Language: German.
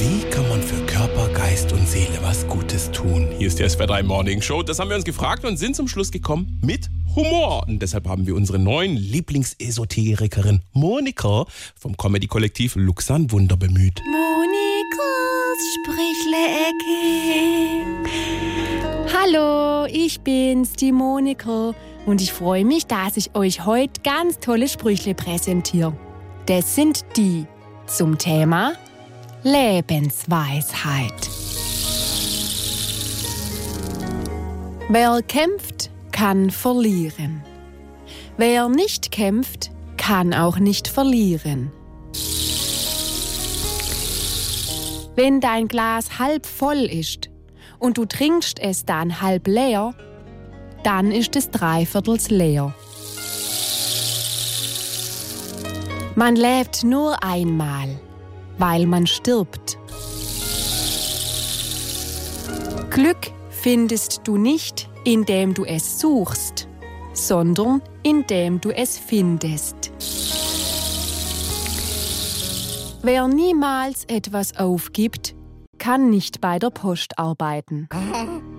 Wie kann man für Körper, Geist und Seele was Gutes tun? Hier ist die SWR3 Morning Show. Das haben wir uns gefragt und sind zum Schluss gekommen mit Humor. Und deshalb haben wir unsere neuen Lieblingsesoterikerin Monika vom Comedy-Kollektiv Luxan Wunder bemüht. Monikas Sprüchlecke. Hallo, ich bin's, die Monika. Und ich freue mich, dass ich euch heute ganz tolle Sprüchle präsentiere. Das sind die zum Thema Lebensweisheit. Wer kämpft, kann verlieren. Wer nicht kämpft, kann auch nicht verlieren. Wenn dein Glas halb voll ist und du trinkst es dann halb leer, dann ist es dreiviertels leer. Man lebt nur einmal, weil man stirbt. Glück findest du nicht, indem du es suchst, sondern indem du es findest. Wer niemals etwas aufgibt, kann nicht bei der Post arbeiten.